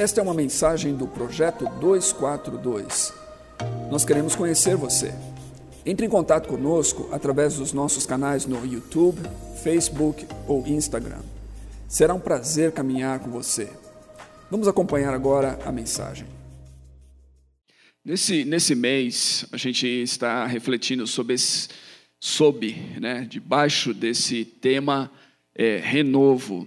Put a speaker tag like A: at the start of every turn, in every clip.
A: Esta é uma mensagem do Projeto 242. Nós queremos conhecer você. Entre em contato conosco através dos nossos canais no YouTube, Facebook ou Instagram. Será um prazer caminhar com você. Vamos acompanhar agora a mensagem.
B: Nesse, nesse mês, a gente está refletindo sobre, esse, né, debaixo desse tema é, renovo.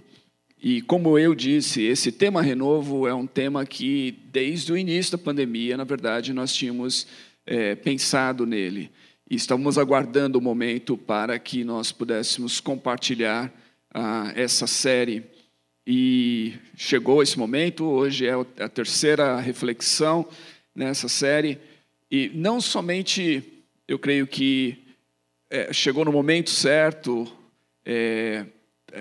B: E como eu disse, esse tema renovo é um tema que, desde o início da pandemia, na verdade, nós tínhamos é, pensado nele. E estávamos aguardando o momento para que nós pudéssemos compartilhar ah, essa série. E chegou esse momento, hoje é a terceira reflexão nessa série. E não somente, eu creio que é, chegou no momento certo, é,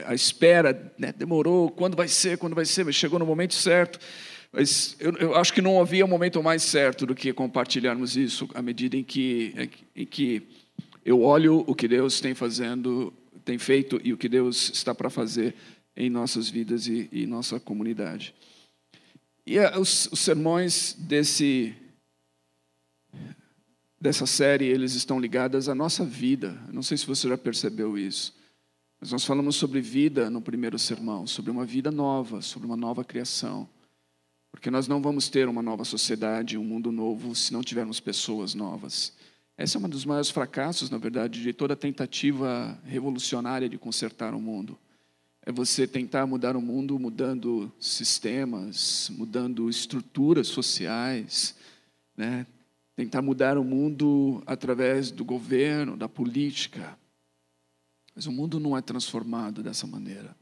B: a espera né, demorou, quando vai ser, quando vai ser, mas chegou no momento certo. Mas eu, eu, acho que não havia um momento mais certo do que compartilharmos isso à medida em que, em que eu olho o que Deus tem fazendo, tem feito e o que Deus está para fazer em nossas vidas e, e nossa comunidade. E os, os sermões desse dessa série, eles estão ligados à nossa vida. Não sei se você já percebeu isso. Mas nós falamos sobre vida no primeiro sermão, sobre uma vida nova, sobre uma nova criação. Porque nós não vamos ter uma nova sociedade, um mundo novo, se não tivermos pessoas novas. Esse é um dos maiores fracassos, na verdade, de toda tentativa revolucionária de consertar o mundo. É você tentar mudar o mundo mudando sistemas, mudando estruturas sociais, né? tentar mudar o mundo através do governo, da política. Mas o mundo não é transformado dessa maneira.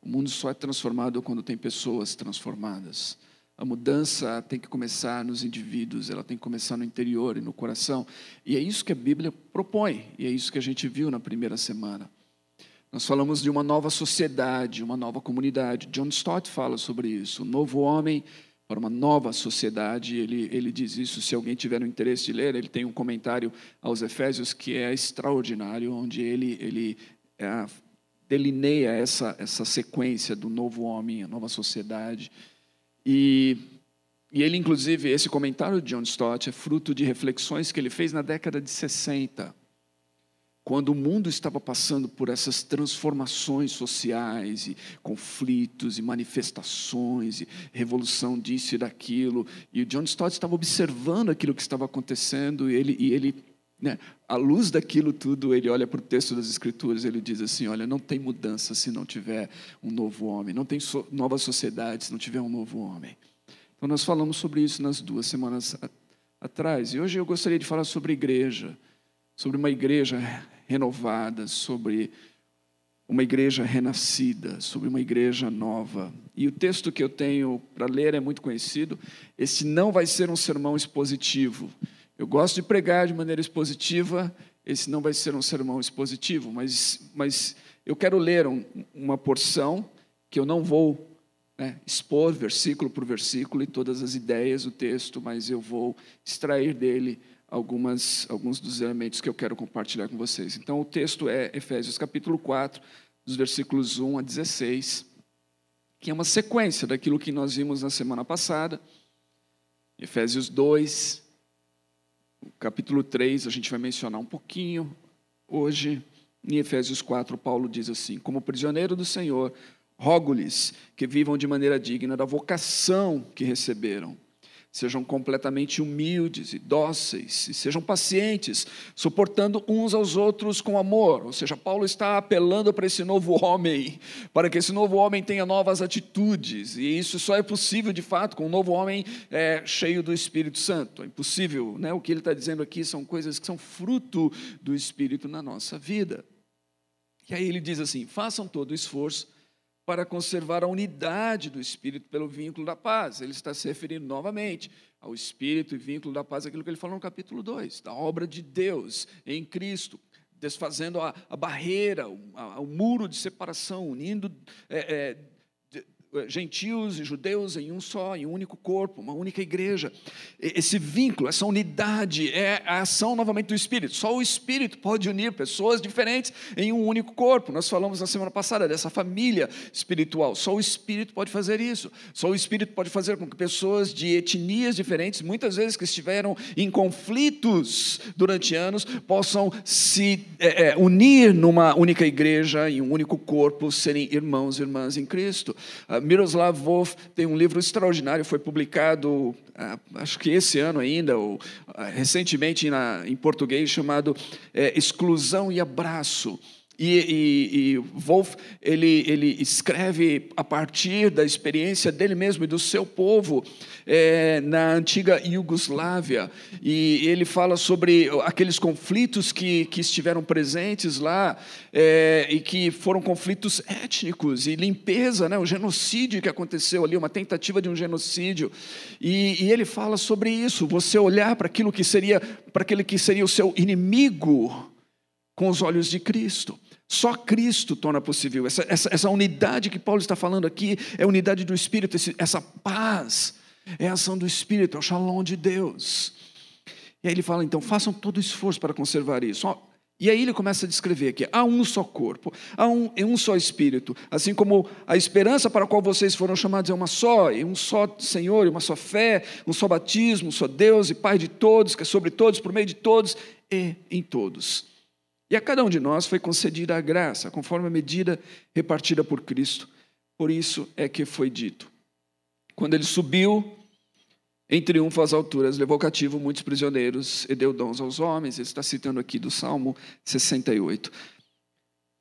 B: O mundo só é transformado quando tem pessoas transformadas. A mudança tem que começar nos indivíduos, ela tem que começar no interior e no coração. E é isso que a Bíblia propõe, e é isso que a gente viu na primeira semana. Nós falamos de uma nova sociedade, uma nova comunidade. John Stott fala sobre isso. O novo homem para uma nova sociedade. Ele, ele diz isso. Se alguém tiver o interesse de ler, ele tem um comentário aos Efésios que é extraordinário, onde ele, ele é, delineia essa, essa sequência do novo homem, a nova sociedade. E, e ele, inclusive, esse comentário de John Stott é fruto de reflexões que ele fez na década de 60 quando o mundo estava passando por essas transformações sociais e conflitos e manifestações e revolução disso e daquilo, e o John Stott estava observando aquilo que estava acontecendo e ele, e ele né, à luz daquilo tudo, ele olha para o texto das Escrituras, ele diz assim: olha, não tem mudança se não tiver um novo homem, não tem so, nova sociedade se não tiver um novo homem. Então nós falamos sobre isso nas duas semanas atrás, e hoje eu gostaria de falar sobre igreja, sobre uma igreja renovada, sobre uma igreja renascida, sobre uma igreja nova. E o texto que eu tenho para ler é muito conhecido. Esse não vai ser um sermão expositivo. Eu gosto de pregar de maneira expositiva, esse não vai ser um sermão expositivo, mas, mas eu quero ler um, uma porção que eu não vou né, expor versículo por versículo e todas as ideias do texto, mas eu vou extrair dele algumas, alguns dos elementos que eu quero compartilhar com vocês. Então, o texto é Efésios capítulo 4, dos versículos 1 a 16, que é uma sequência daquilo que nós vimos na semana passada. Efésios 2, capítulo 3, a gente vai mencionar um pouquinho hoje. Em Efésios 4, Paulo diz assim: Como prisioneiro do Senhor, rogo-lhes que vivam de maneira digna da vocação que receberam Sejam completamente humildes e dóceis, e sejam pacientes, suportando uns aos outros com amor. Ou seja, Paulo está apelando para esse novo homem, para que esse novo homem tenha novas atitudes, e isso só é possível de fato com um novo homem é, cheio do Espírito Santo. É impossível, né? o que ele está dizendo aqui são coisas que são fruto do Espírito na nossa vida. E aí ele diz assim: façam todo o esforço para conservar a unidade do Espírito pelo vínculo da paz. Ele está se referindo novamente ao Espírito e vínculo da paz, aquilo que ele falou no capítulo 2, da obra de Deus em Cristo, desfazendo a, a barreira, o, a, o, muro de separação, unindo, é, é, gentios e judeus em um só, em um único corpo, uma única igreja. Esse vínculo, essa unidade é a ação novamente do Espírito. Só o Espírito pode unir pessoas diferentes em um único corpo. Nós falamos na semana passada dessa família espiritual. Só o Espírito pode fazer isso. Só o Espírito pode fazer com que pessoas de etnias diferentes, muitas vezes que estiveram em conflitos durante anos, possam se é, é, unir numa única igreja, em um único corpo, serem irmãos e irmãs em Cristo. Miroslav Wolf tem um livro extraordinário, foi publicado, uh, acho que esse ano ainda, ou uh, recentemente em português, chamado é, Exclusão e Abraço. E, e, e, ele, ele escreve a partir da experiência dele mesmo e do seu povo é, na antiga Iugoslávia. E ele fala sobre aqueles conflitos que, que estiveram presentes lá é, e que foram conflitos étnicos e limpeza, né, o genocídio que aconteceu ali, uma tentativa de um genocídio. E, e ele fala sobre isso, você olhar para aquilo que seria, para aquele que seria o seu inimigo com os olhos de Cristo. Só Cristo torna possível. Essa, essa, essa, unidade que Paulo está falando aqui é a unidade do Espírito, esse, essa paz é a ação do Espírito, é o shalom de Deus. E aí ele fala, então, façam todo esforço para conservar isso. E aí ele começa a descrever que há um só corpo, há um, um só Espírito, assim como a esperança para a qual vocês foram chamados é uma só, e um só Senhor, e uma só fé, um só batismo, um só Deus e Pai de todos, que é sobre todos, por meio de todos e em todos. E a cada um de nós foi concedida a graça, conforme a medida repartida por Cristo. Por isso é que foi dito. Quando ele subiu em triunfo às alturas, levou cativo muitos prisioneiros e deu dons aos homens. Ele está citando aqui do Salmo 68. O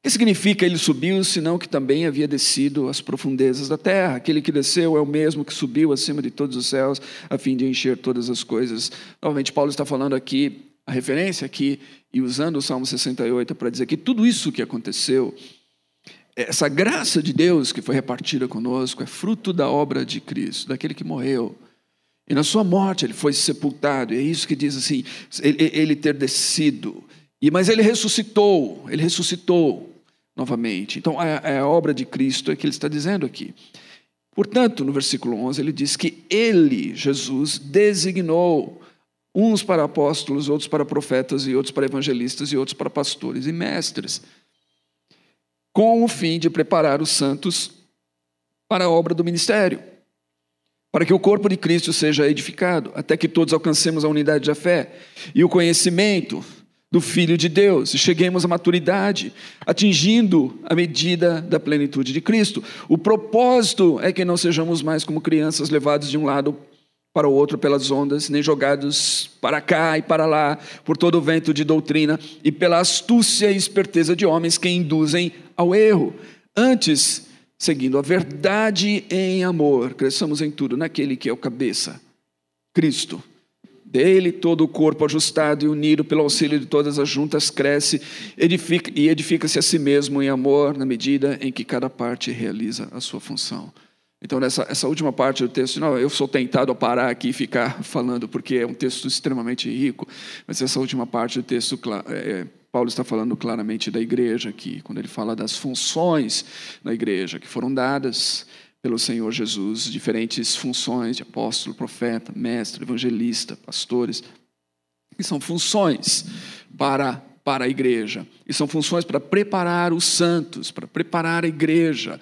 B: que significa ele subiu, senão que também havia descido às profundezas da terra? Aquele que desceu é o mesmo que subiu acima de todos os céus, a fim de encher todas as coisas. Novamente, Paulo está falando aqui a referência aqui, e usando o Salmo 68 para dizer que tudo isso que aconteceu, essa graça de Deus que foi repartida conosco, é fruto da obra de Cristo, daquele que morreu. E na sua morte ele foi sepultado, e é isso que diz assim: ele, ele ter descido. E, mas ele ressuscitou, ele ressuscitou novamente. Então, é, é a obra de Cristo é que ele está dizendo aqui. Portanto, no versículo 11, ele diz que ele, Jesus, designou uns para apóstolos, outros para profetas, e outros para evangelistas, e outros para pastores e mestres, com o fim de preparar os santos para a obra do ministério, para que o corpo de Cristo seja edificado, até que todos alcancemos a unidade da fé e o conhecimento do Filho de Deus e cheguemos à maturidade, atingindo a medida da plenitude de Cristo. O propósito é que não sejamos mais como crianças levados de um lado para o outro pelas ondas, nem jogados para cá e para lá por todo o vento de doutrina e pela astúcia e esperteza de homens que induzem ao erro. Antes, seguindo a verdade em amor, cresçamos em tudo naquele que é o cabeça, Cristo. Dele todo o corpo ajustado e unido pelo auxílio de todas as juntas cresce edifica, e edifica-se a si mesmo em amor na medida em que cada parte realiza a sua função. Então, nessa essa última parte do texto, não, eu sou tentado a parar aqui e ficar falando, porque é um texto extremamente rico, mas essa última parte do texto, é, Paulo está falando claramente da igreja aqui, quando ele fala das funções da igreja que foram dadas pelo Senhor Jesus, diferentes funções de apóstolo, profeta, mestre, evangelista, pastores, que são funções para para a igreja, e são funções para preparar os santos, para preparar a igreja,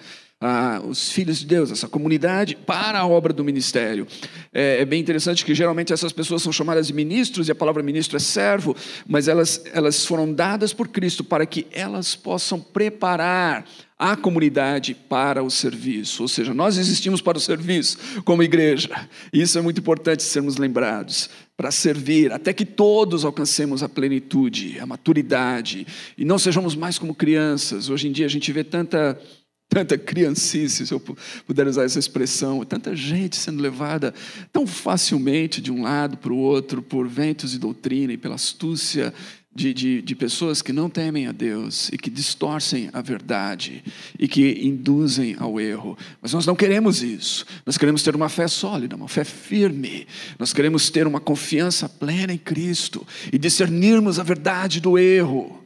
B: os filhos de Deus, essa comunidade, para a obra do ministério. É, é, bem interessante que geralmente essas pessoas são chamadas de ministros, e a palavra ministro é servo, mas elas, elas foram dadas por Cristo para que elas possam preparar a comunidade para o serviço. Ou seja, nós existimos para o serviço como igreja. Isso é muito importante sermos lembrados. Para servir, até que todos alcancemos a plenitude, a maturidade, e não sejamos mais como crianças. Hoje em dia a gente vê tanta tanta criancice, se eu puder usar essa expressão, tanta gente sendo levada tão facilmente de um lado para o outro por ventos de doutrina e pela astúcia de, de, de, pessoas que não temem a Deus e que distorcem a verdade e que induzem ao erro. Mas nós não queremos isso. Nós queremos ter uma fé sólida, uma fé firme. Nós queremos ter uma confiança plena em Cristo e discernirmos a verdade do erro.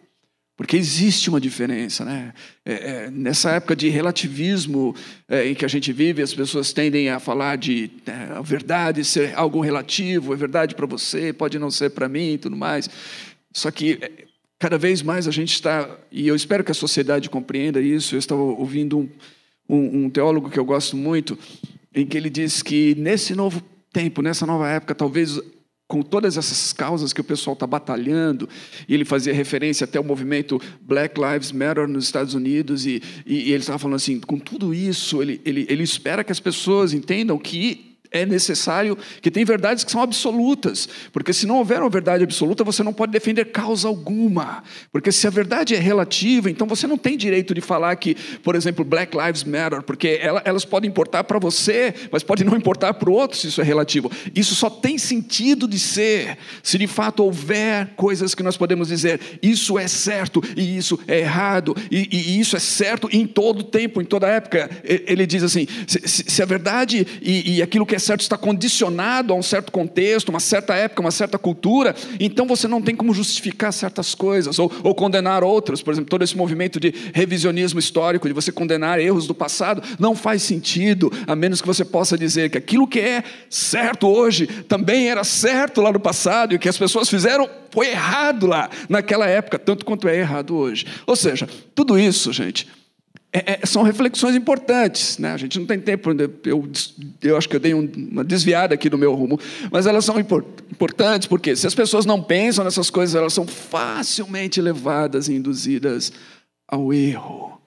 B: Porque existe uma diferença, né? É, é, nessa época de relativismo é, em que a gente vive, as pessoas tendem a falar de é, a verdade ser algo relativo, é verdade para você, pode não ser para mim e tudo mais. Só que é, cada vez mais a gente está, e eu espero que a sociedade compreenda isso. Eu estava ouvindo um, um, um teólogo que eu gosto muito, em que ele diz que nesse novo tempo, nessa nova época, talvez com todas essas causas que o pessoal está batalhando, e ele fazia referência até ao movimento Black Lives Matter nos Estados Unidos, e, e, e ele estava falando assim: com tudo isso, ele, ele, ele espera que as pessoas entendam que é necessário que tem verdades que são absolutas, porque se não houver uma verdade absoluta, você não pode defender causa alguma, porque se a verdade é relativa, então você não tem direito de falar que, por exemplo, Black Lives Matter, porque elas podem importar para você, mas pode não importar para o outro se isso é relativo. Isso só tem sentido de ser se de fato houver coisas que nós podemos dizer, isso é certo e isso é errado, e, e isso é certo em todo tempo, em toda época. Ele diz assim: se, se a verdade e, e aquilo que é certo está condicionado a um certo contexto, uma certa época, uma certa cultura, então você não tem como justificar certas coisas ou, ou condenar outras. Por exemplo, todo esse movimento de revisionismo histórico, de você condenar erros do passado, não faz sentido, a menos que você possa dizer que aquilo que é certo hoje também era certo lá no passado e o que as pessoas fizeram foi errado lá naquela época, tanto quanto é errado hoje. Ou seja, tudo isso, gente é, é, são reflexões importantes, né? A gente não tem tempo, eu, eu acho que eu dei um, uma desviada aqui do meu rumo, mas elas são importantes porque se as pessoas não pensam nessas coisas, elas são facilmente levadas e induzidas ao erro.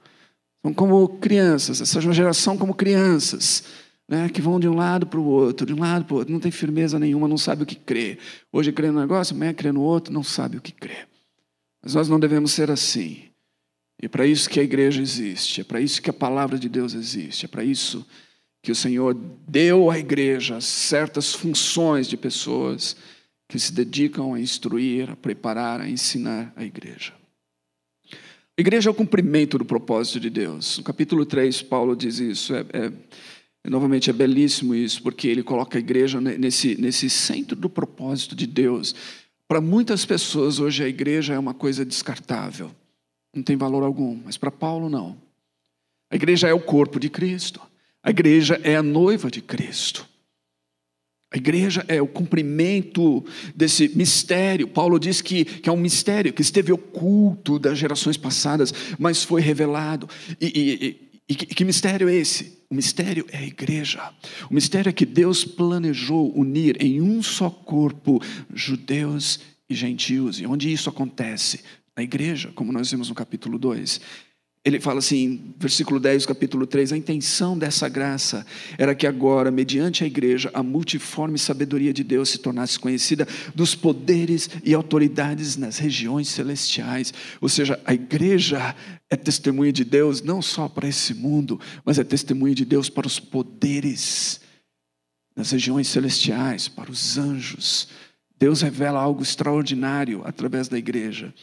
B: São como crianças, essa geração como crianças, né? Que vão de um lado para o outro, de um lado para o outro, não tem firmeza nenhuma, não sabe o que crer. Hoje crê no negócio, amanhã crê no outro, não sabe o que crer. Mas nós não devemos ser assim. E é para isso que a igreja existe, é para isso que a palavra de Deus existe, é para isso que o Senhor deu à igreja certas funções de pessoas que se dedicam a instruir, a preparar, a ensinar a igreja. A igreja é o cumprimento do propósito de Deus. No capítulo 3, Paulo diz isso. É, é, novamente, é belíssimo isso, porque ele coloca a igreja nesse, nesse centro do propósito de Deus. Para muitas pessoas, hoje a igreja é uma coisa descartável não tem valor algum, mas para Paulo não. A igreja é o corpo de Cristo, a igreja é a noiva de Cristo. A igreja é o cumprimento desse mistério. Paulo diz que, que é um mistério que esteve oculto das gerações passadas, mas foi revelado. E, e, e, e que, que mistério é esse? O mistério é a igreja. O mistério é que Deus planejou unir em um só corpo judeus e gentios. E onde isso acontece? Na igreja, como nós vimos no capítulo 2. Ele fala assim, versículo 10 capítulo 3, a intenção dessa graça era que agora, mediante a igreja, a multiforme sabedoria de Deus se tornasse conhecida dos poderes e autoridades nas regiões celestiais. Ou seja, a igreja é testemunha de Deus não só para esse mundo, mas é testemunha de Deus para os poderes nas regiões celestiais, para os anjos. Deus revela algo extraordinário através da igreja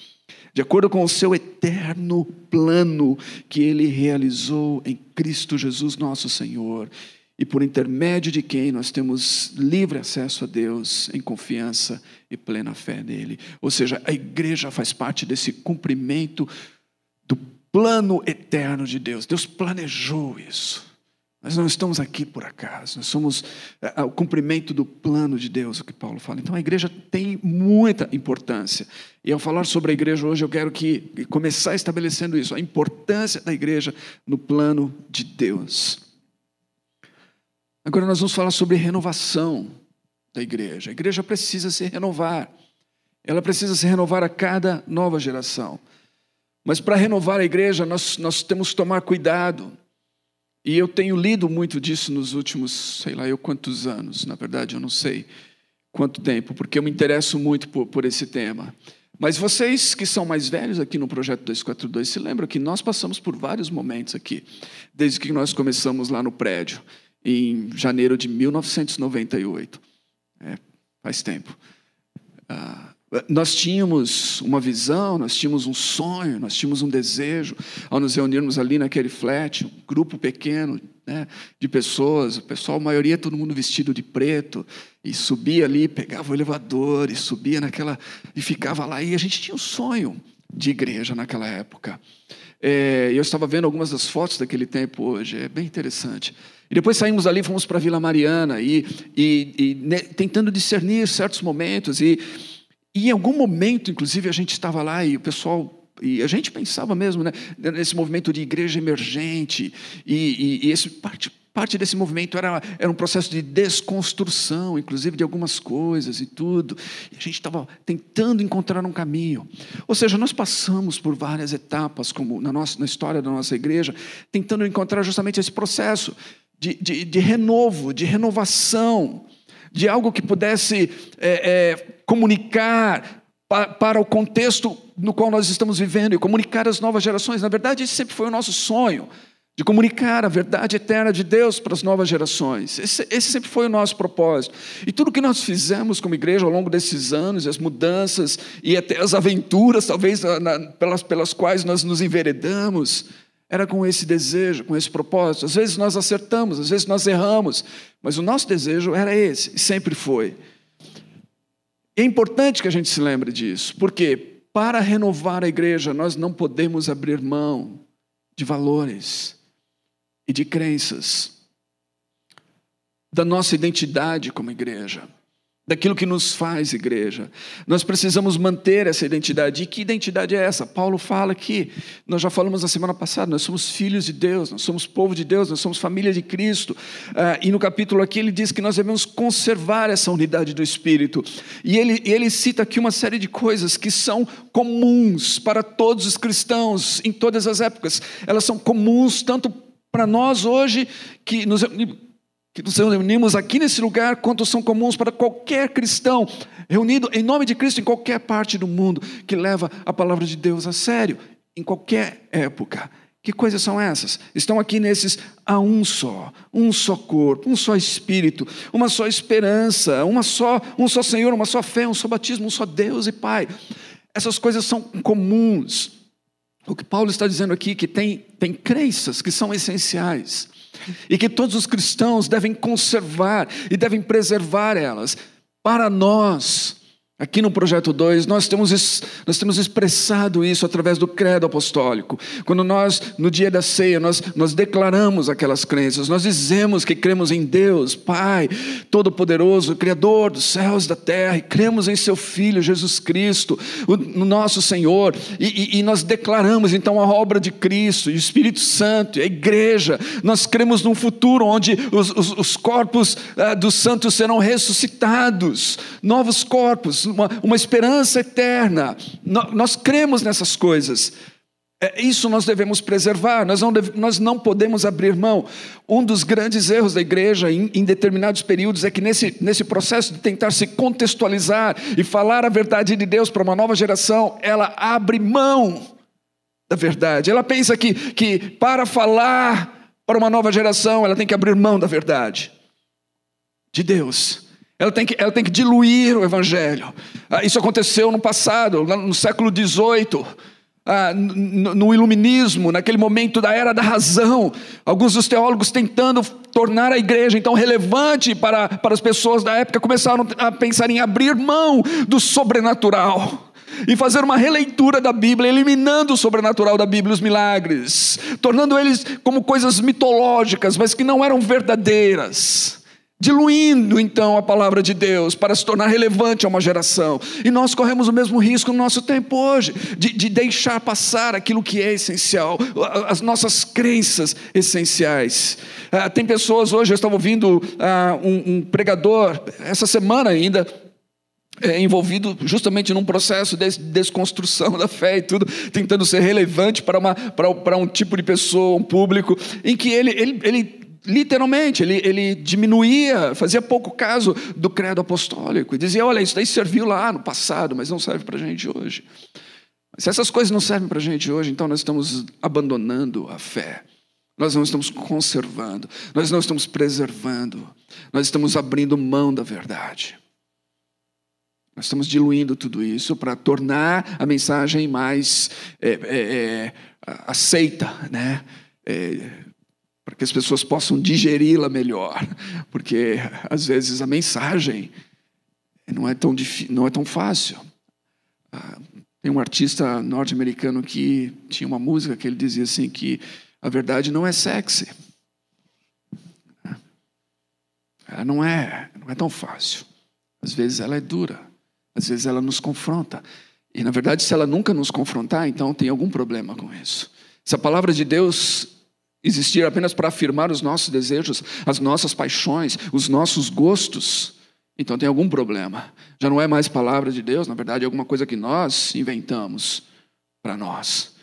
B: de acordo com o seu eterno plano que ele realizou em Cristo Jesus, nosso Senhor, e por intermédio de quem nós temos livre acesso a Deus em confiança e plena fé nele. Ou seja, a igreja faz parte desse cumprimento do plano eterno de Deus. Deus planejou isso. Nós não estamos aqui por acaso, nós somos é, é, o cumprimento do plano de Deus, o que Paulo fala. Então a igreja tem muita importância. E ao falar sobre a igreja hoje, eu quero que começar estabelecendo isso, a importância da igreja no plano de Deus. Agora nós vamos falar sobre renovação da igreja. A igreja precisa se renovar. Ela precisa se renovar a cada nova geração. Mas para renovar a igreja, nós, nós temos que tomar cuidado e eu tenho lido muito disso nos últimos, sei lá, eu quantos anos, na verdade, eu não sei quanto tempo, porque eu me interesso muito por, por esse tema. Mas vocês que são mais velhos aqui no projeto 242, se lembram que nós passamos por vários momentos aqui, desde que nós começamos lá no prédio, em janeiro de 1998. É, faz tempo. Ah, nós tínhamos uma visão, nós tínhamos um sonho, nós tínhamos um desejo ao nos reunirmos ali naquele flat, um grupo pequeno né, de pessoas, o pessoal, a maioria, todo mundo vestido de preto, e subia ali, pegava o elevador e subia naquela, e ficava lá, e a gente tinha um sonho, de igreja naquela época. É, eu estava vendo algumas das fotos daquele tempo hoje, é bem interessante. E depois saímos ali, fomos para Vila Mariana e, e, e né, tentando discernir certos momentos. E, e em algum momento, inclusive, a gente estava lá e o pessoal e a gente pensava mesmo né, nesse movimento de igreja emergente, e, e, e esse parte, parte desse movimento era, era um processo de desconstrução, inclusive de algumas coisas e tudo. E a gente estava tentando encontrar um caminho. Ou seja, nós passamos por várias etapas, como na, nossa, na história da nossa igreja, tentando encontrar justamente esse processo de, de, de renovo, de renovação, de algo que pudesse é, é, comunicar para o contexto no qual nós estamos vivendo e comunicar às novas gerações. Na verdade, esse sempre foi o nosso sonho, de comunicar a verdade eterna de Deus para as novas gerações. Esse, esse sempre foi o nosso propósito. E tudo que nós fizemos como igreja ao longo desses anos, as mudanças e até as aventuras, talvez, na, pelas, pelas quais nós nos enveredamos, era com esse desejo, com esse propósito. Às vezes nós acertamos, às vezes nós erramos, mas o nosso desejo era esse, e sempre foi. É importante que a gente se lembre disso, porque para renovar a igreja nós não podemos abrir mão de valores e de crenças, da nossa identidade como igreja daquilo que nos faz igreja. Nós precisamos manter essa identidade. E que identidade é essa? Paulo fala que, nós já falamos na semana passada, nós somos filhos de Deus, nós somos povo de Deus, nós somos família de Cristo. Uh, e no capítulo aqui ele diz que nós devemos conservar essa unidade do Espírito. E ele, ele cita aqui uma série de coisas que são comuns para todos os cristãos em todas as épocas. Elas são comuns tanto para nós hoje, que nos que nos reunimos aqui nesse lugar, quanto são comuns para qualquer cristão reunido em nome de Cristo em qualquer parte do mundo que leva a palavra de Deus a sério, em qualquer época. Que coisas são essas? Estão aqui nesses a um só, um só corpo, um só espírito, uma só esperança, uma só, um só Senhor, uma só fé, um só batismo, um só Deus e Pai. Essas coisas são comuns. O que Paulo está dizendo aqui é que tem, tem crenças que são essenciais e que todos os cristãos devem conservar e devem preservar elas. Para nós, Aqui no projeto 2, nós temos, nós temos expressado isso através do credo apostólico. Quando nós, no dia da ceia, nós, nós declaramos aquelas crenças, nós dizemos que cremos em Deus, Pai, Todo-Poderoso, Criador dos céus e da terra, e cremos em Seu Filho, Jesus Cristo, o, o nosso Senhor, e, e, e, nós declaramos então a obra de Cristo, e o Espírito Santo, e a igreja. Nós cremos num futuro onde os, os, os corpos ah, dos santos serão ressuscitados, novos corpos uma, uma esperança eterna. Nós, cremos nessas coisas. É, isso nós devemos preservar, nós não, deve, nós não podemos abrir mão. Um dos grandes erros da igreja em, em, determinados períodos é que, nesse, nesse processo de tentar se contextualizar e falar a verdade de Deus para uma nova geração, ela abre mão da verdade. Ela pensa que, que para falar para uma nova geração, ela tem que abrir mão da verdade de Deus. Ela tem que, ela tem que diluir o evangelho. Ah, isso aconteceu no passado, no século XVIII. Ah, no, no iluminismo, naquele momento da era da razão, alguns dos teólogos tentando tornar a igreja então relevante para, para as pessoas da época começaram a pensar em abrir mão do sobrenatural e fazer uma releitura da Bíblia, eliminando o sobrenatural da Bíblia, os milagres, tornando eles como coisas mitológicas, mas que não eram verdadeiras diluindo então a palavra de Deus para se tornar relevante a uma geração. E nós corremos o mesmo risco no nosso tempo hoje, de, de deixar passar aquilo que é essencial, as nossas crenças essenciais. Ah, tem pessoas hoje, eu estava ouvindo ah, um, um pregador, essa semana ainda, é, envolvido justamente num processo de desconstrução da fé e tudo, tentando ser relevante para, uma, para, para um tipo de pessoa, um público, em que ele, ele, ele literalmente, ele, ele diminuía, fazia pouco caso do credo apostólico e dizia: olha, isso daí serviu lá no passado, mas não serve para a gente hoje. Se essas coisas não servem para a gente hoje, então nós estamos abandonando a fé, nós não estamos conservando, nós não estamos preservando, nós estamos abrindo mão da verdade. Nós estamos diluindo tudo isso para tornar a mensagem mais é, é, é, aceita, né? Para que as pessoas possam digeri-la melhor, porque às vezes a mensagem não é tão, não é tão fácil. Ah, Tem um artista norte-americano que tinha uma música que ele dizia assim que a verdade não é sexy. Ela não é, não é tão fácil. Às vezes ela é dura, às vezes ela nos confronta. E na verdade, se ela nunca nos confrontar, então tem algum problema com isso. Se a palavra de Deus existir apenas para afirmar os nossos desejos, as nossas paixões, os nossos gostos, então tem algum problema. Já não é mais palavra de Deus, na verdade é alguma coisa que nós inventamos para nós.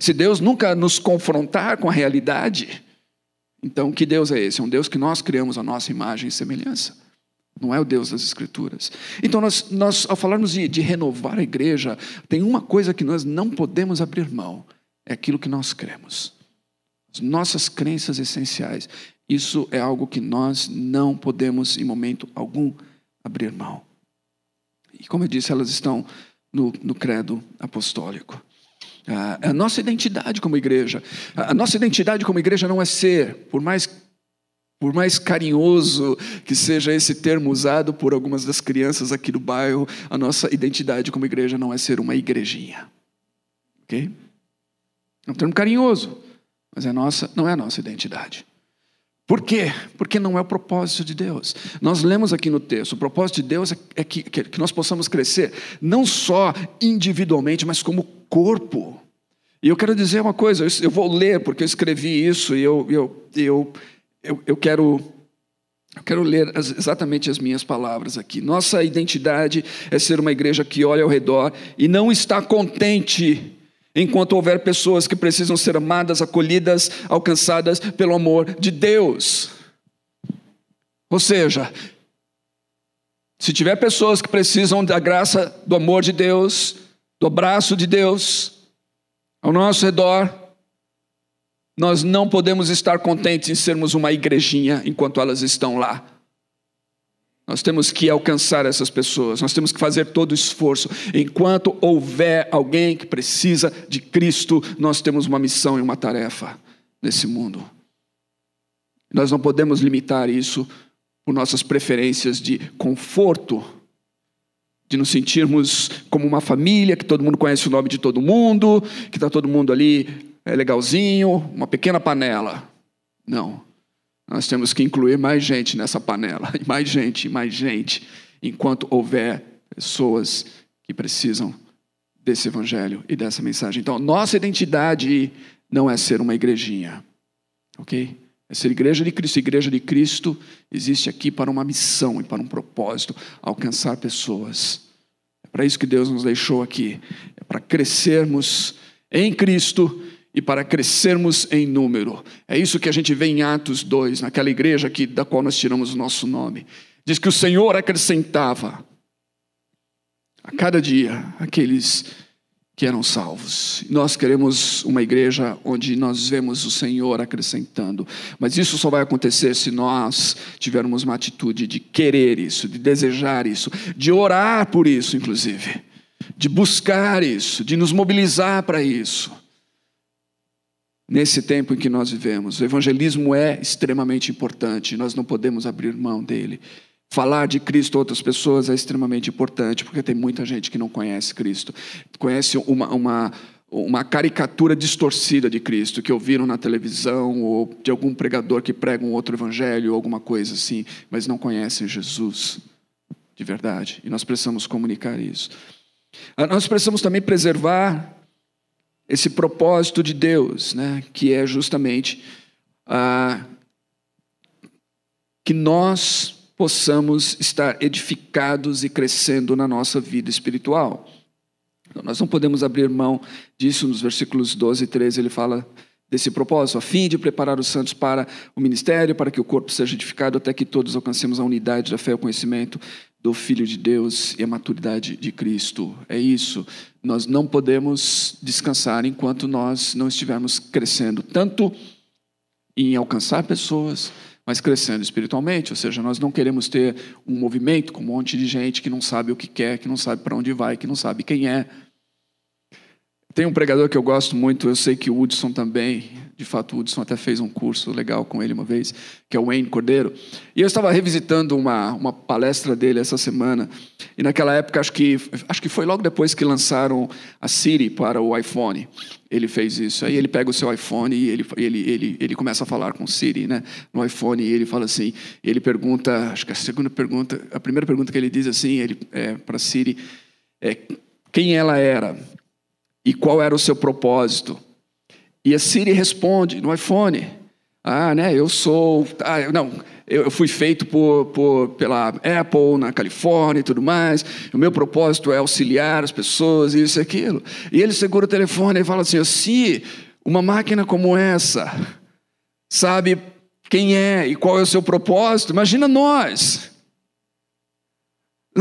B: Se Deus nunca nos confrontar com a realidade, então que Deus é esse? É um Deus que nós criamos a nossa imagem e semelhança. Não é o Deus das Escrituras. Então, nós, nós ao falarmos de, de renovar a igreja, tem uma coisa que nós não podemos abrir mão: é aquilo que nós cremos. As nossas crenças essenciais. Isso é algo que nós não podemos, em momento algum, abrir mão. E como eu disse, elas estão no, no credo apostólico. A nossa identidade como igreja. A nossa identidade como igreja não é ser, por mais, por mais carinhoso que seja esse termo usado por algumas das crianças aqui do bairro, a nossa identidade como igreja não é ser uma igrejinha. Ok? É um termo carinhoso, mas é nossa, não é a nossa identidade. Por quê? Porque não é o propósito de Deus. Nós lemos aqui no texto, o propósito de Deus é que, que nós possamos crescer, não só individualmente, mas como corpo. E eu quero dizer uma coisa, eu vou ler, porque eu escrevi isso e eu, eu, eu, eu, eu quero eu quero ler exatamente as minhas palavras aqui. Nossa identidade é ser uma igreja que olha ao redor e não está contente enquanto houver pessoas que precisam ser amadas, acolhidas, alcançadas pelo amor de Deus. Ou seja, se tiver pessoas que precisam da graça, do amor de Deus, do abraço de Deus ao nosso redor, nós não podemos estar contentes em sermos uma igrejinha enquanto elas estão lá. Nós temos que alcançar essas pessoas, nós temos que fazer todo o esforço. Enquanto houver alguém que precisa de Cristo, nós temos uma missão e uma tarefa nesse mundo. Nós não podemos limitar isso por nossas preferências de conforto, de nos sentirmos como uma família, que todo mundo conhece o nome de todo mundo, que está todo mundo ali é legalzinho, uma pequena panela. Não. Nós temos que incluir mais gente nessa panela, e mais gente, e mais gente, enquanto houver pessoas que precisam desse evangelho e dessa mensagem. Então, nossa identidade não é ser uma igrejinha, ok? É ser igreja de Cristo. Igreja de Cristo existe aqui para uma missão e para um propósito alcançar pessoas. É para isso que Deus nos deixou aqui. É para crescermos em Cristo e para crescermos em número. É isso que a gente vê em Atos 2, naquela igreja que, da qual nós tiramos o nosso nome. Diz que o Senhor acrescentava a cada dia aqueles que eram salvos. Nós queremos uma igreja onde nós vemos o Senhor acrescentando, mas isso só vai acontecer se nós tivermos uma atitude de querer isso, de desejar isso, de orar por isso, inclusive, de buscar isso, de nos mobilizar para isso nesse tempo em que nós vivemos. O evangelismo é extremamente importante, nós não podemos abrir mão dele. Falar de Cristo a outras pessoas é extremamente importante, porque tem muita gente que não conhece Cristo, conhece uma, uma, uma caricatura distorcida de Cristo, que ouviram na televisão, ou de algum pregador que prega um outro evangelho, ou alguma coisa assim, mas não conhecem Jesus de verdade, e nós precisamos comunicar isso. Ah, nós precisamos também preservar esse propósito de Deus, né, que é justamente ah, que nós possamos estar edificados e crescendo na nossa vida espiritual. Então, nós não podemos abrir mão disso nos versículos 12 e 13, ele fala desse propósito, a fim de preparar os santos para o ministério, para que o corpo seja edificado até que todos alcancemos a unidade da fé e o conhecimento do Filho de Deus e a maturidade de Cristo. É isso. Nós não podemos descansar enquanto nós não estivermos crescendo, tanto em alcançar pessoas, mas crescendo espiritualmente. Ou seja, nós não queremos ter um movimento com um monte de gente que não sabe o que quer, que não sabe para onde vai, que não sabe quem é. Tem um pregador que eu gosto muito, eu sei que o Hudson também, de fato o Hudson até fez um curso legal com ele uma vez, que é o Wayne Cordeiro. E eu estava revisitando uma, uma palestra dele essa semana, e naquela época, acho que, acho que foi logo depois que lançaram a Siri para o iPhone, ele fez isso. Aí ele pega o seu iPhone e ele, ele, ele, ele começa a falar com Siri né, no iPhone, e ele fala assim, ele pergunta, acho que a segunda pergunta, a primeira pergunta que ele diz assim, ele é, para Siri, é quem ela era e qual era o seu propósito. E a Siri responde no iPhone: Ah, né, eu sou. Ah, não, eu fui feito por, por, pela Apple na Califórnia e tudo mais. O meu propósito é auxiliar as pessoas, isso e aquilo. E ele segura o telefone e fala assim: Se uma máquina como essa sabe quem é e qual é o seu propósito, imagina nós.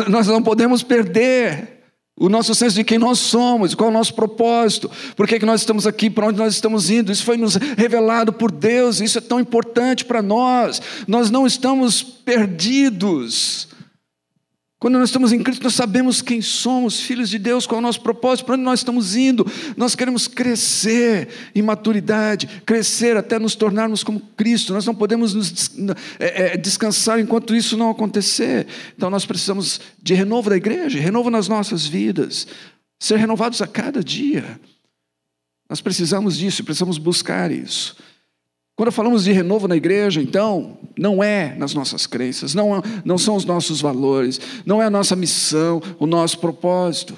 B: Nós não podemos perder o nosso senso de quem nós somos, qual é o nosso propósito, por que, é que nós estamos aqui, para onde nós estamos indo. Isso foi nos revelado por Deus, isso é tão importante para nós. Nós não estamos perdidos. Quando nós estamos em Cristo, nós sabemos quem somos, filhos de Deus, qual é o nosso propósito, para onde nós estamos indo. Nós queremos crescer em maturidade, crescer até nos tornarmos como Cristo. Nós não podemos nos é, é, descansar enquanto isso não acontecer. Então nós precisamos de renovo da igreja, renovo nas nossas vidas, ser renovados a cada dia. Nós precisamos disso, precisamos buscar isso. Quando falamos de renovo na igreja, então, não é nas nossas crenças, não, não são os nossos valores, não é a nossa missão, o nosso propósito,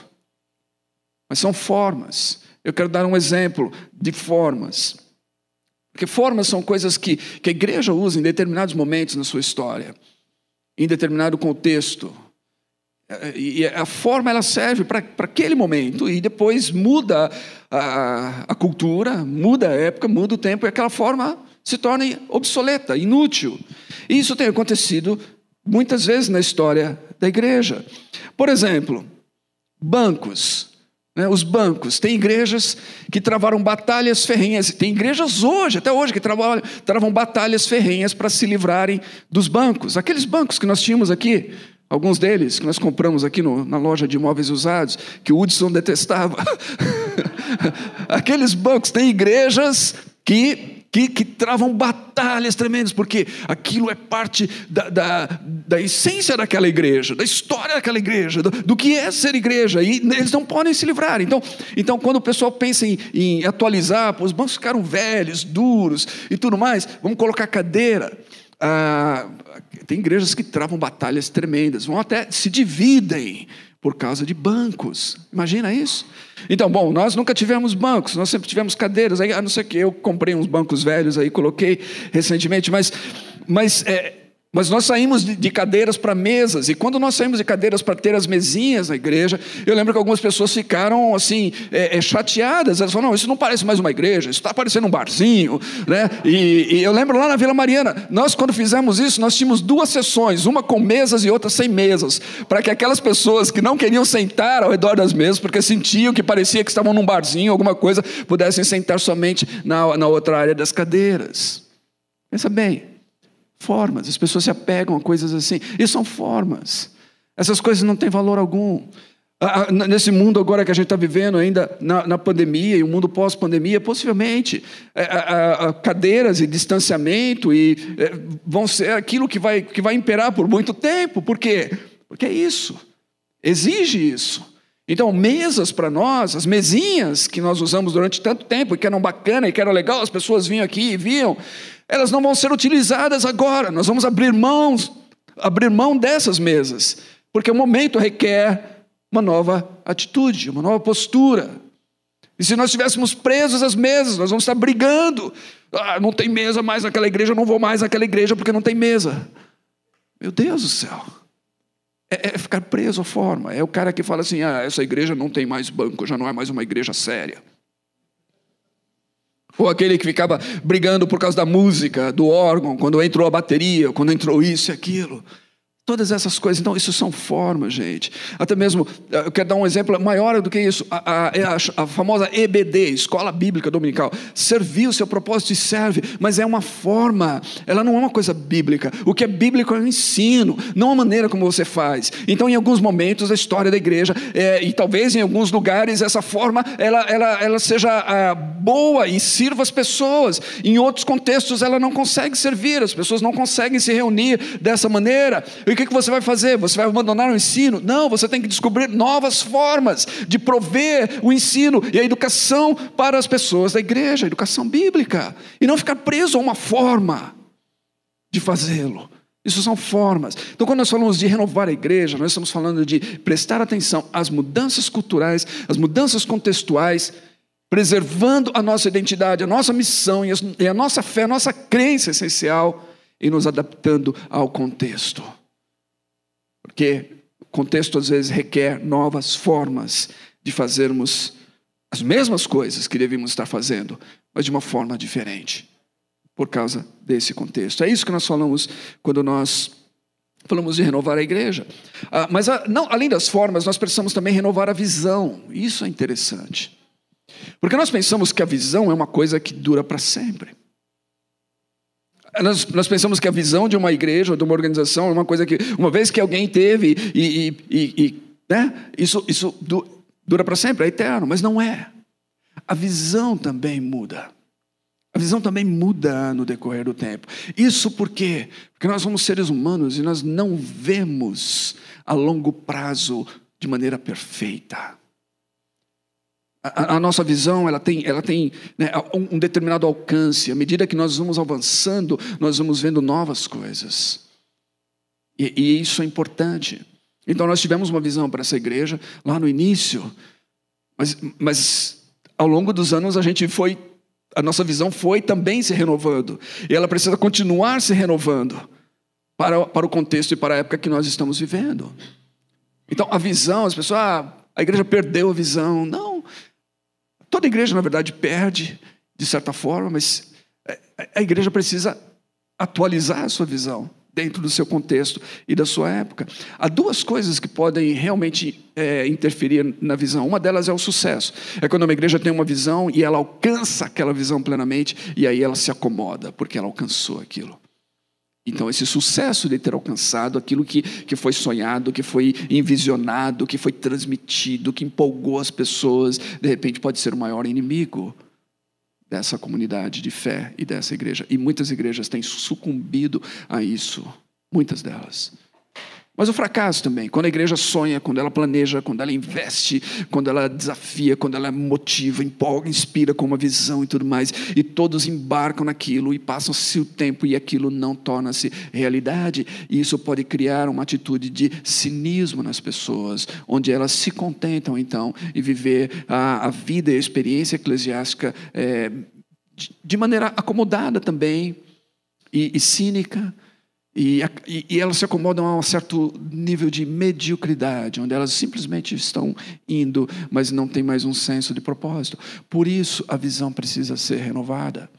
B: mas são formas. Eu quero dar um exemplo de formas. Porque formas são coisas que, que a igreja usa em determinados momentos na sua história, em determinado contexto. E a forma ela serve para aquele momento e depois muda a, a cultura, muda a época, muda o tempo, e aquela forma se torne obsoleta, inútil. E isso tem acontecido muitas vezes na história da igreja. Por exemplo, bancos. Né? Os bancos. Tem igrejas que travaram batalhas ferrenhas. Tem igrejas hoje, até hoje, que travam, batalhas ferrenhas para se livrarem dos bancos. Aqueles bancos que nós tínhamos aqui, alguns deles que nós compramos aqui no, na loja de imóveis usados, que o Hudson detestava. Aqueles bancos, tem igrejas que que, que travam batalhas tremendas, porque aquilo é parte da, da, da, essência daquela igreja, da história daquela igreja, do, do, que é ser igreja, e eles não podem se livrar. Então, então quando o pessoal pensa em, em atualizar, pô, os bancos ficaram velhos, duros e tudo mais, vamos colocar cadeira. Ah, tem igrejas que travam batalhas tremendas, vão até se dividem por causa de bancos. Imagina isso? Então, bom, nós nunca tivemos bancos, nós sempre tivemos cadeiras. Aí, a não ser que eu comprei uns bancos velhos aí, coloquei recentemente, mas, mas é, mas nós saímos de cadeiras para mesas, e quando nós saímos de cadeiras para ter as mesinhas na igreja, eu lembro que algumas pessoas ficaram assim, é, é, chateadas. Elas falaram: não, isso não parece mais uma igreja, isso está parecendo um barzinho. Né? E, e, eu lembro lá na Vila Mariana, nós, quando fizemos isso, nós tínhamos duas sessões, uma com mesas e outra sem mesas, para que aquelas pessoas que não queriam sentar ao redor das mesas, porque sentiam que parecia que estavam num barzinho, alguma coisa, pudessem sentar somente na, na outra área das cadeiras. Pensa bem formas. As pessoas se apegam a coisas assim. E são formas. Essas coisas não têm valor algum. Nesse mundo agora que a gente está vivendo, ainda na, na, pandemia e o mundo pós-pandemia, possivelmente é, a, a, cadeiras e distanciamento e, é, vão ser aquilo que vai, que vai imperar por muito tempo. Por quê? Porque é isso. Exige isso. Então, mesas para nós, as mesinhas que nós usamos durante tanto tempo e que eram bacana e que eram legal, as pessoas vinham aqui e viam, elas não vão ser utilizadas agora. Nós vamos abrir mãos, abrir mão dessas mesas, porque o momento requer uma nova atitude, uma nova postura. E se nós estivéssemos presos às mesas, nós vamos estar brigando. Ah, não tem mesa mais naquela igreja, eu não vou mais naquela igreja porque não tem mesa. Meu Deus do céu. É, é ficar preso à forma. É o cara que fala assim: ah, essa igreja não tem mais banco, já não é mais uma igreja séria. Ou aquele que ficava brigando por causa da música, do órgão, quando entrou a bateria, quando entrou isso e aquilo. Todas essas coisas, então, isso são formas, gente. Até mesmo, eh, eu quero dar um exemplo maior do que isso. A, a, a, famosa EBD, Escola Bíblica Dominical, serviu seu propósito e serve, mas é uma forma, ela não é uma coisa bíblica. O que é bíblico é o ensino, não a maneira como você faz. Então, em alguns momentos da história da igreja, é, e talvez em alguns lugares, essa forma ela, ela, ela seja ah, boa e sirva as pessoas. Em outros contextos, ela não consegue servir, as pessoas não conseguem se reunir dessa maneira. E que, que você vai fazer? Você vai abandonar o ensino? Não, você tem que descobrir novas formas de prover o ensino e a educação para as pessoas da igreja, a educação bíblica, e não ficar preso a uma forma de fazê-lo. Isso são formas. Então, quando nós falamos de renovar a igreja, nós estamos falando de prestar atenção às mudanças culturais, às mudanças contextuais, preservando a nossa identidade, a nossa missão e a nossa fé, a nossa crença essencial e nos adaptando ao contexto. Porque o contexto às vezes requer novas formas de fazermos as mesmas coisas que devíamos estar fazendo, mas de uma forma diferente, por causa desse contexto. É isso que nós falamos quando nós falamos de renovar a igreja. Ah, mas a, ah, não, além das formas, nós precisamos também renovar a visão. Isso é interessante. Porque nós pensamos que a visão é uma coisa que dura para sempre. Nós, nós, pensamos que a visão de uma igreja ou de uma organização é uma coisa que, uma vez que alguém teve, e, e, e, né, isso, isso dura para sempre, é eterno, mas não é. A visão também muda. A visão também muda no decorrer do tempo. Isso por quê? Porque nós somos seres humanos e nós não vemos a longo prazo de maneira perfeita. A, a, nossa visão ela tem, ela tem né, um, um determinado alcance. À medida que nós vamos avançando, nós vamos vendo novas coisas. E, e isso é importante. Então nós tivemos uma visão para essa igreja lá no início, mas, mas ao longo dos anos a gente foi, a nossa visão foi também se renovando. E ela precisa continuar se renovando para, para o contexto e para a época que nós estamos vivendo. Então a visão, as pessoas, ah, a igreja perdeu a visão. Não, Toda igreja, na verdade, perde, de certa forma, mas é, a igreja precisa atualizar a sua visão dentro do seu contexto e da sua época. Há duas coisas que podem realmente é, interferir na visão. Uma delas é o sucesso. É quando uma igreja tem uma visão e ela alcança aquela visão plenamente e aí ela se acomoda porque ela alcançou aquilo. Então, esse sucesso de ter alcançado aquilo que, que foi sonhado, que foi envisionado, que foi transmitido, que empolgou as pessoas, de repente pode ser o maior inimigo dessa comunidade de fé e dessa igreja. E muitas igrejas têm sucumbido a isso, muitas delas. Mas o fracasso também, quando a igreja sonha, quando ela planeja, quando ela investe, quando ela desafia, quando ela motiva, empolga, inspira com uma visão e tudo mais, e todos embarcam naquilo e passam-se o tempo e aquilo não torna-se realidade, e isso pode criar uma atitude de cinismo nas pessoas, onde elas se contentam então em viver a, a vida e a experiência eclesiástica é, de, de maneira acomodada também e, e cínica e, e, elas se acomodam a um certo nível de mediocridade, onde elas simplesmente estão indo, mas não tem mais um senso de propósito. Por isso, a visão precisa ser renovada,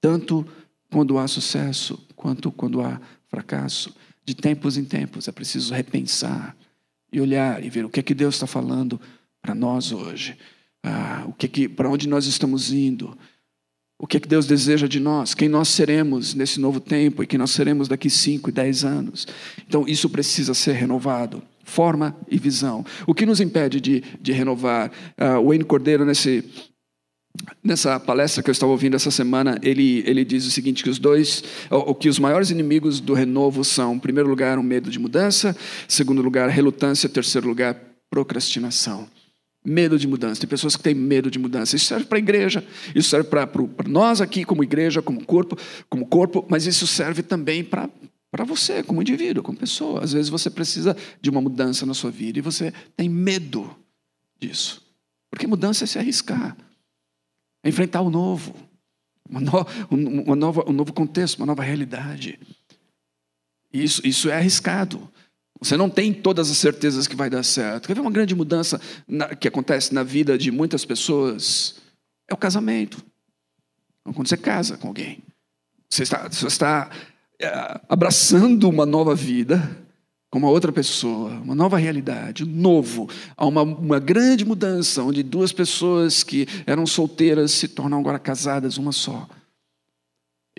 B: tanto quando há sucesso, quanto quando há fracasso. De tempos em tempos, é preciso repensar e olhar e ver o que é que Deus está falando para nós hoje, ah, o que, é que para onde nós estamos indo, o que, é que Deus deseja de nós, quem nós seremos nesse novo tempo e quem nós seremos daqui 5 e 10 anos. Então, isso precisa ser renovado. Forma e visão. O que nos impede de, de renovar? Uh, o Wayne Cordeiro, nesse, nessa palestra que eu estava ouvindo essa semana, ele, ele diz o seguinte: que os dois, o que os maiores inimigos do renovo são, em primeiro lugar, o medo de mudança, em segundo lugar, relutância, em terceiro lugar, procrastinação. Medo de mudança. Tem pessoas que têm medo de mudança. Isso serve para a igreja, isso serve para, nós aqui como igreja, como corpo, como corpo, mas isso serve também para para você, como indivíduo, como pessoa. Às vezes você precisa de uma mudança na sua vida e você tem medo disso. Porque mudança é se arriscar, é enfrentar o novo, uma, no, uma nova, um novo contexto, uma nova realidade. Isso, isso é arriscado. Você não tem todas as certezas que vai dar certo. Quer ver uma grande mudança na, que acontece na vida de muitas pessoas? É o casamento. Então, quando você casa com alguém, você está, você está é, abraçando uma nova vida, com uma outra pessoa, uma nova realidade, um novo, há uma, uma grande mudança, onde duas pessoas que eram solteiras se tornam agora casadas, uma só.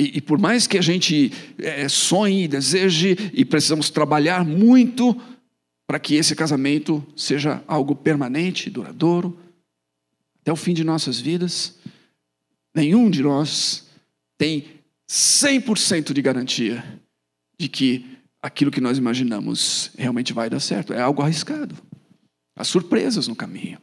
B: E, e por mais que a gente é, sonhe, deseje e precisamos trabalhar muito para que esse casamento seja algo permanente, duradouro, até o fim de nossas vidas, nenhum de nós tem 100% de garantia de que aquilo que nós imaginamos realmente vai dar certo. É algo arriscado. Há surpresas no caminho.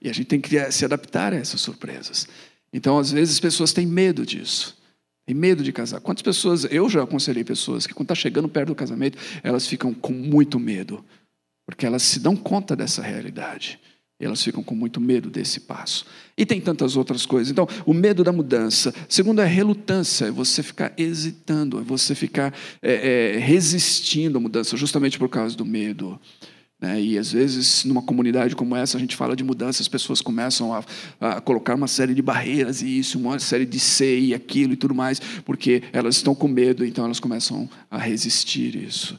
B: E a gente tem que se adaptar a essas surpresas. Então, às vezes, as pessoas têm medo disso. Tem medo de casar. Quantas pessoas, eu já aconselhei pessoas que, quando está chegando perto do casamento, elas ficam com muito medo. Porque elas se dão conta dessa realidade. Elas ficam com muito medo desse passo. E tem tantas outras coisas. Então, o medo da mudança. Segundo, é relutância, é você ficar hesitando, é você ficar é, é, resistindo à mudança, justamente por causa do medo. Né? E às vezes, numa comunidade como essa, a gente fala de mudança, as pessoas começam a, a colocar uma série de barreiras e isso, uma série de ser e aquilo e tudo mais, porque elas estão com medo, então elas começam a resistir isso.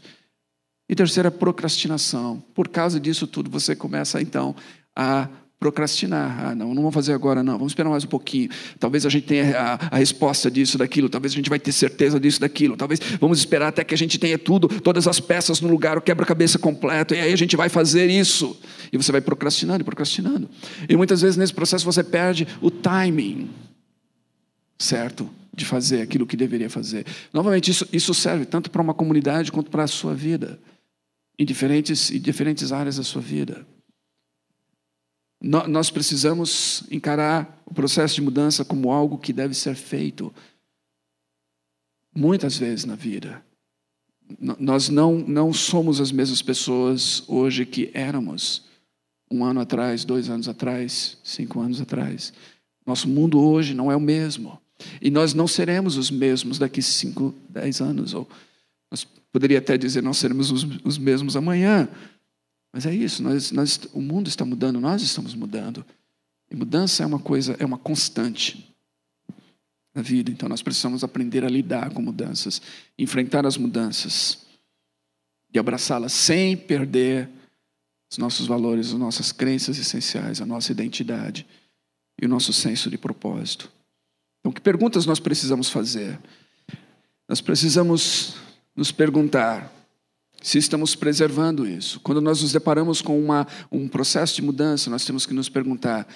B: E terceira, procrastinação. Por causa disso tudo, você começa então a procrastinar. Ah, não, não vamos fazer agora, não. Vamos esperar mais um pouquinho. Talvez a gente tenha a, a, resposta disso, daquilo. Talvez a gente vai ter certeza disso, daquilo. Talvez vamos esperar até que a gente tenha tudo, todas as peças no lugar, o quebra-cabeça completo. E aí a gente vai fazer isso. E você vai procrastinando procrastinando. E muitas vezes nesse processo você perde o timing certo de fazer aquilo que deveria fazer. Novamente, isso, isso serve tanto para uma comunidade quanto para a sua vida. Em diferentes, em diferentes áreas da sua vida. Nós precisamos encarar o processo de mudança como algo que deve ser feito muitas vezes na vida. Nós não, não somos as mesmas pessoas hoje que éramos um ano atrás, dois anos atrás, cinco anos atrás. Nosso mundo hoje não é o mesmo. E nós não seremos os mesmos daqui cinco, dez anos. Ou nós poderia até dizer, não seremos os, os mesmos amanhã. Mas é isso, nós, nós, o mundo está mudando, nós estamos mudando. E mudança é uma coisa, é uma constante na vida. Então nós precisamos aprender a lidar com mudanças, enfrentar as mudanças e abraçá-las sem perder os nossos valores, as nossas crenças essenciais, a nossa identidade e o nosso senso de propósito. Então, que perguntas nós precisamos fazer? Nós precisamos nos perguntar se estamos preservando isso. Quando nós nos deparamos com uma, um processo de mudança, nós temos que nos perguntar: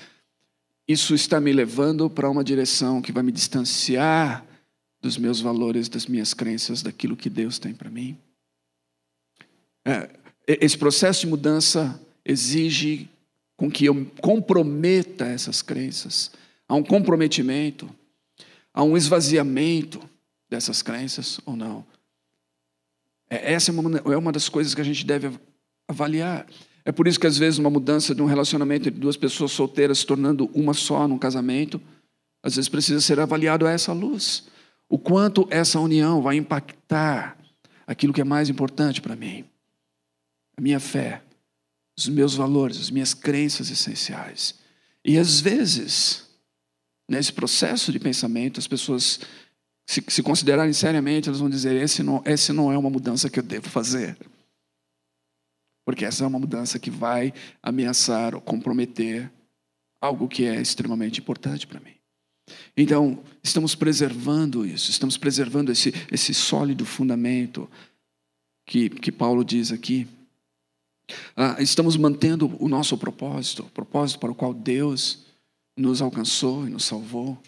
B: isso está me levando para uma direção que vai me distanciar dos meus valores, das minhas crenças, daquilo que Deus tem para mim? É, esse processo de mudança exige com que eu comprometa essas crenças. Há um comprometimento, há um esvaziamento dessas crenças ou não? É, essa é uma, é uma das coisas que a gente deve avaliar. É por isso que, às vezes, uma mudança de um relacionamento entre duas pessoas solteiras se tornando uma só num casamento, às vezes precisa ser avaliado a essa luz. O quanto essa união vai impactar aquilo que é mais importante para mim: a minha fé, os meus valores, as minhas crenças essenciais. E, às vezes, nesse processo de pensamento, as pessoas se, se considerarem seriamente, eles vão dizer: esse não, esse não é uma mudança que eu devo fazer. Porque essa é uma mudança que vai ameaçar ou comprometer algo que é extremamente importante para mim. Então, estamos preservando isso, estamos preservando esse, esse sólido fundamento que, que Paulo diz aqui. Ah, estamos mantendo o nosso propósito, o propósito para o qual Deus nos alcançou e nos salvou.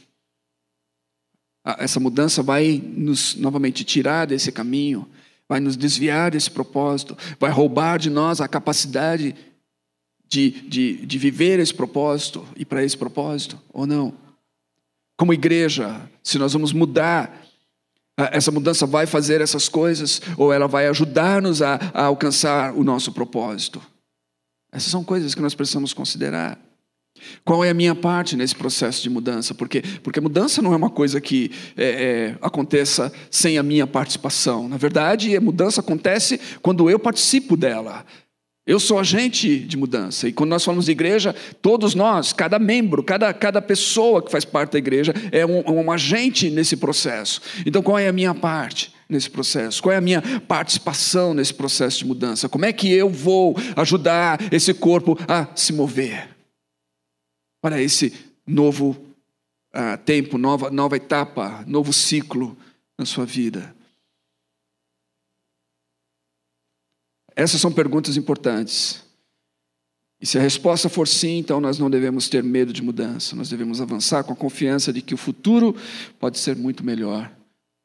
B: Essa mudança vai nos novamente tirar desse caminho, vai nos desviar desse propósito, vai roubar de nós a capacidade de, de, de viver esse propósito e para esse propósito, ou não? Como igreja, se nós vamos mudar, essa mudança vai fazer essas coisas, ou ela vai ajudar-nos a, a alcançar o nosso propósito? Essas são coisas que nós precisamos considerar. Qual é a minha parte nesse processo de mudança? Porque, porque mudança não é uma coisa que é, é, aconteça sem a minha participação. Na verdade, a mudança acontece quando eu participo dela. Eu sou agente de mudança. E quando nós falamos de igreja, todos nós, cada membro, cada, cada pessoa que faz parte da igreja é um, um agente nesse processo. Então, qual é a minha parte? nesse processo? Qual é a minha participação nesse processo de mudança? Como é que eu vou ajudar esse corpo a se mover para esse novo uh, tempo, nova, nova etapa, novo ciclo na sua vida? Essas são perguntas importantes. E se a resposta for sim, então nós não devemos ter medo de mudança, nós devemos avançar com a confiança de que o futuro pode ser muito melhor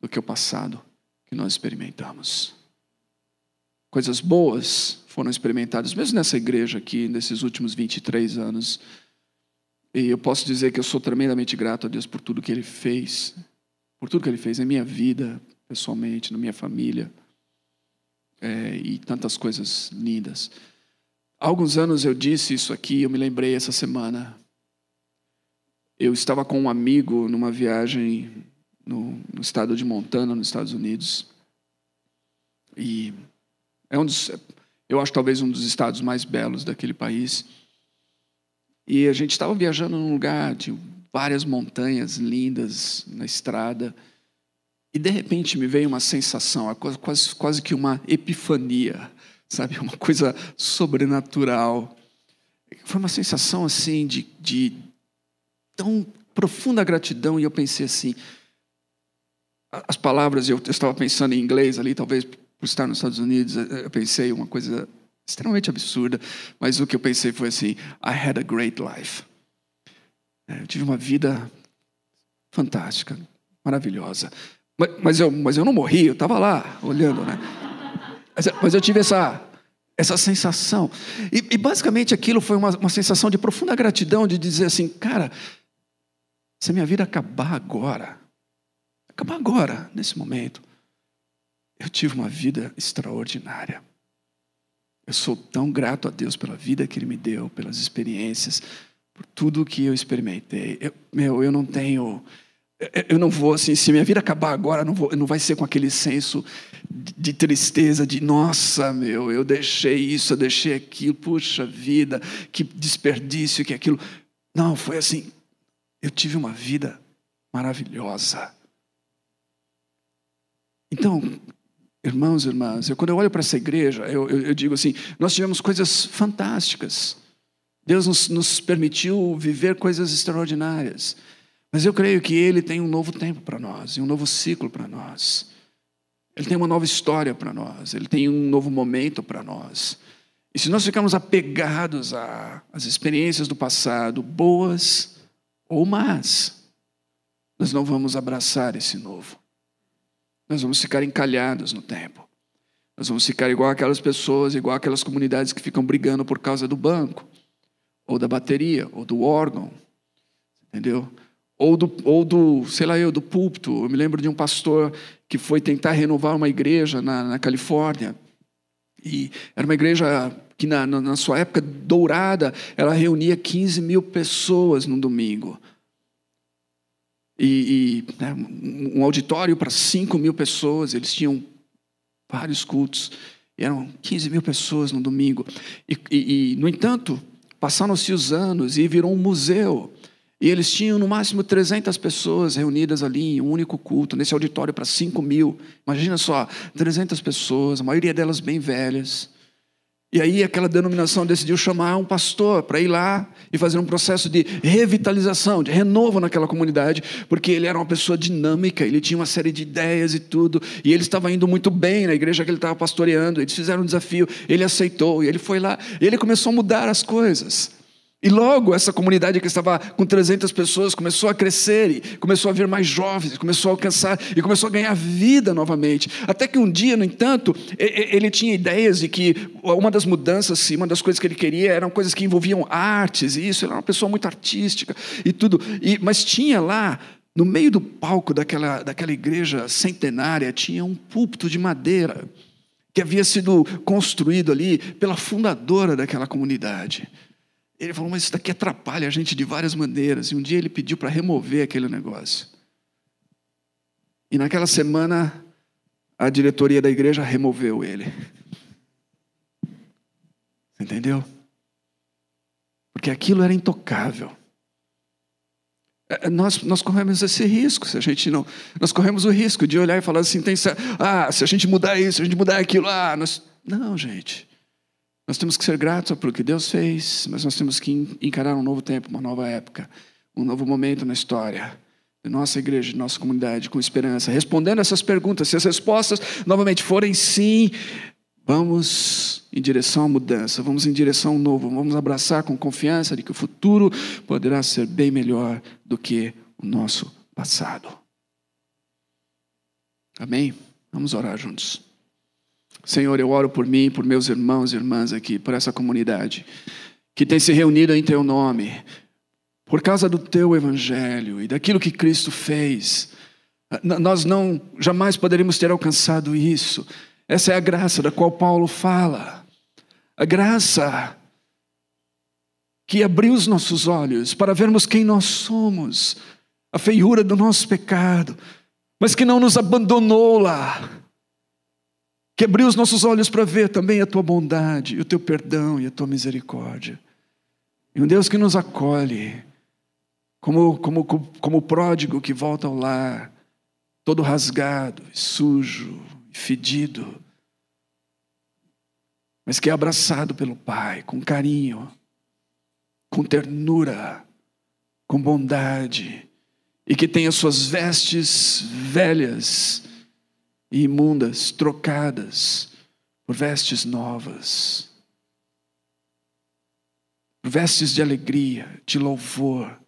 B: do que o passado que nós experimentamos. Coisas boas foram experimentadas, mesmo nessa igreja aqui, nesses últimos 23 anos. E eu posso dizer que eu sou tremendamente grato a Deus por tudo que Ele fez, por tudo que Ele fez na minha vida, pessoalmente, na minha família, é, e tantas coisas lindas. Há alguns anos eu disse isso aqui, eu me lembrei essa semana. Eu estava com um amigo numa viagem no, no estado de Montana, nos Estados Unidos. E é um dos, eu acho talvez um dos estados mais belos daquele país. E a gente estava viajando num lugar de várias montanhas lindas na estrada. E de repente me veio uma sensação, quase, quase que uma epifania sabe? Uma coisa sobrenatural. Foi uma sensação assim de, de tão profunda gratidão e eu pensei assim, as palavras eu, eu estava pensando em inglês ali, talvez por estar nos Estados Unidos, eu pensei uma coisa extremamente absurda, mas o que eu pensei foi assim: I had a great life. É, eu tive uma vida fantástica, maravilhosa. Mas, mas, eu, mas eu não morri, eu estava lá olhando, né? Mas, mas eu tive essa, essa sensação. E, e basicamente aquilo foi uma, uma sensação de profunda gratidão, de dizer assim, cara, se a minha vida acabar agora, acabar agora, nesse momento, eu tive uma vida extraordinária. Eu sou tão grato a Deus pela vida que Ele me deu, pelas experiências, por tudo que eu experimentei. Eu, meu, eu não tenho eu não vou, assim, se minha vida acabar agora, não, vou, não vai ser com aquele senso de tristeza, de nossa, meu, eu deixei isso, eu deixei aquilo, puxa vida, que desperdício, que aquilo. Não, foi assim, eu tive uma vida maravilhosa. Então, irmãos e irmãs, eu, quando eu olho para essa igreja, eu, eu, eu, digo assim: nós tivemos coisas fantásticas. Deus nos, nos permitiu viver coisas extraordinárias. Mas eu creio que Ele tem um novo tempo para nós, e um novo ciclo para nós. Ele tem uma nova história para nós, Ele tem um novo momento para nós. E se nós ficarmos apegados às experiências do passado, boas ou más, nós não vamos abraçar esse novo. Nós vamos ficar encalhados no tempo. Nós vamos ficar igual aquelas pessoas, igual aquelas comunidades que ficam brigando por causa do banco, ou da bateria, ou do órgão. Entendeu? ou do, ou do, sei lá eu, do púlpito. Eu me lembro de um pastor que foi tentar renovar uma igreja na, na Califórnia. E era uma igreja que, na, na sua época dourada, ela reunia 15 mil pessoas no domingo. E, e né, um auditório para 5 mil pessoas, eles tinham vários cultos, eram 15 mil pessoas no domingo. E, e, e no entanto, passaram-se os anos e virou um museu. E eles tinham no máximo 300 pessoas reunidas ali em um único culto, nesse auditório para 5 mil. Imagina só, 300 pessoas, a maioria delas bem velhas. E aí aquela denominação decidiu chamar um pastor para ir lá e fazer um processo de revitalização, de renovo naquela comunidade, porque ele era uma pessoa dinâmica, ele tinha uma série de ideias e tudo, e ele estava indo muito bem na igreja que ele estava pastoreando. Eles fizeram um desafio, ele aceitou, e ele foi lá, e ele começou a mudar as coisas. E logo essa comunidade que estava com 300 pessoas começou a crescer, e começou a vir mais jovens, começou a alcançar e começou a ganhar vida novamente. Até que um dia, no entanto, ele tinha ideias de que uma das mudanças, uma das coisas que ele queria eram coisas que envolviam artes, e isso, ele era uma pessoa muito artística e tudo. E, mas tinha lá, no meio do palco daquela, daquela igreja centenária, tinha um púlpito de madeira que havia sido construído ali pela fundadora daquela comunidade. Ele falou, mas isso daqui atrapalha a gente de várias maneiras. E um dia ele pediu para remover aquele negócio. E naquela semana, a diretoria da igreja removeu ele. Entendeu? Porque aquilo era intocável. É, nós, nós corremos esse risco, se a gente não. Nós corremos o risco de olhar e falar assim: tem, ah, se a gente mudar isso, se a gente mudar aquilo, ah, nós. Não, gente. Nós temos que ser gratos pelo que Deus fez, mas nós temos que encarar um novo tempo, uma nova época, um novo momento na história de nossa igreja, de nossa comunidade, com esperança. Respondendo essas perguntas, se as respostas novamente forem sim, vamos em direção à mudança, vamos em direção ao novo, vamos abraçar com confiança de que o futuro poderá ser bem melhor do que o nosso passado. Amém? Vamos orar juntos. Senhor, eu oro por mim, por meus irmãos e irmãs aqui, por essa comunidade que tem se reunido em Teu nome, por causa do Teu Evangelho e daquilo que Cristo fez. Nós não jamais poderíamos ter alcançado isso. Essa é a graça da qual Paulo fala. A graça que abriu os nossos olhos para vermos quem nós somos, a feiura do nosso pecado, mas que não nos abandonou lá que abriu os nossos olhos para ver também a tua bondade, o teu perdão e a tua misericórdia. E um Deus que nos acolhe, como, como, como pródigo que volta ao lar, todo rasgado, sujo, fedido, mas que é abraçado pelo Pai com carinho, com ternura, com bondade, e que tem as suas vestes velhas e imundas, trocadas por vestes novas, por vestes de alegria, de louvor,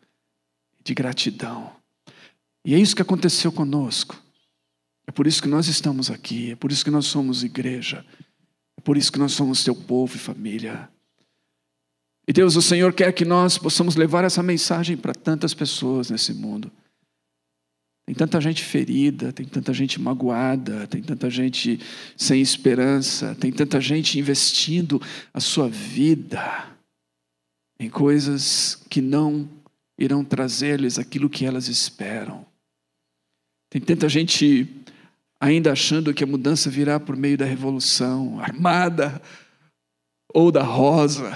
B: de gratidão. E é isso que aconteceu conosco. É por isso que nós estamos aqui, é por isso que nós somos igreja, é por isso que nós somos teu povo e família. E Deus, o Senhor quer que nós possamos levar essa mensagem para tantas pessoas nesse mundo. Tem tanta gente ferida, tem tanta gente magoada, tem tanta gente sem esperança, tem tanta gente investindo a sua vida em coisas que não irão trazer-lhes aquilo que elas esperam. Tem tanta gente ainda achando que a mudança virá por meio da revolução armada ou da rosa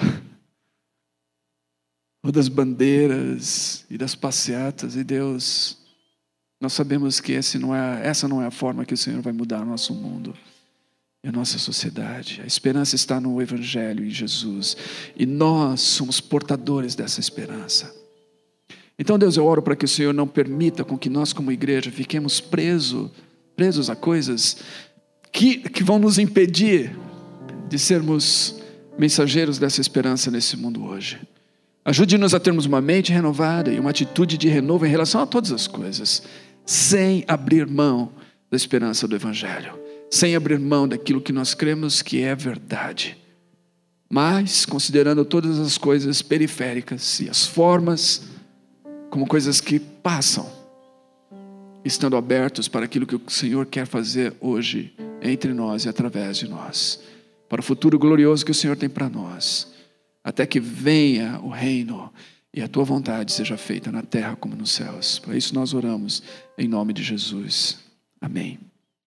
B: ou das bandeiras e das passeatas e Deus nós sabemos que não é, essa não é a forma que o Senhor vai mudar o nosso mundo e a nossa sociedade. A esperança está no Evangelho, em Jesus. E nós somos portadores dessa esperança. Então, Deus, eu oro para que o Senhor não permita com que nós, como igreja, fiquemos presos, presos a coisas que, que vão nos impedir de sermos mensageiros dessa esperança nesse mundo hoje. Ajude-nos a termos uma mente renovada e uma atitude de renovo em relação a todas as coisas sem abrir mão da esperança do Evangelho, sem abrir mão daquilo que nós cremos que é verdade, mas considerando todas as coisas periféricas e as formas como coisas que passam, estando abertos para aquilo que o Senhor quer fazer hoje entre nós e através de nós, para o futuro glorioso que o Senhor tem para nós, até que venha o reino e a tua vontade seja feita na terra como nos céus. Para isso nós oramos em nome de Jesus. Amém.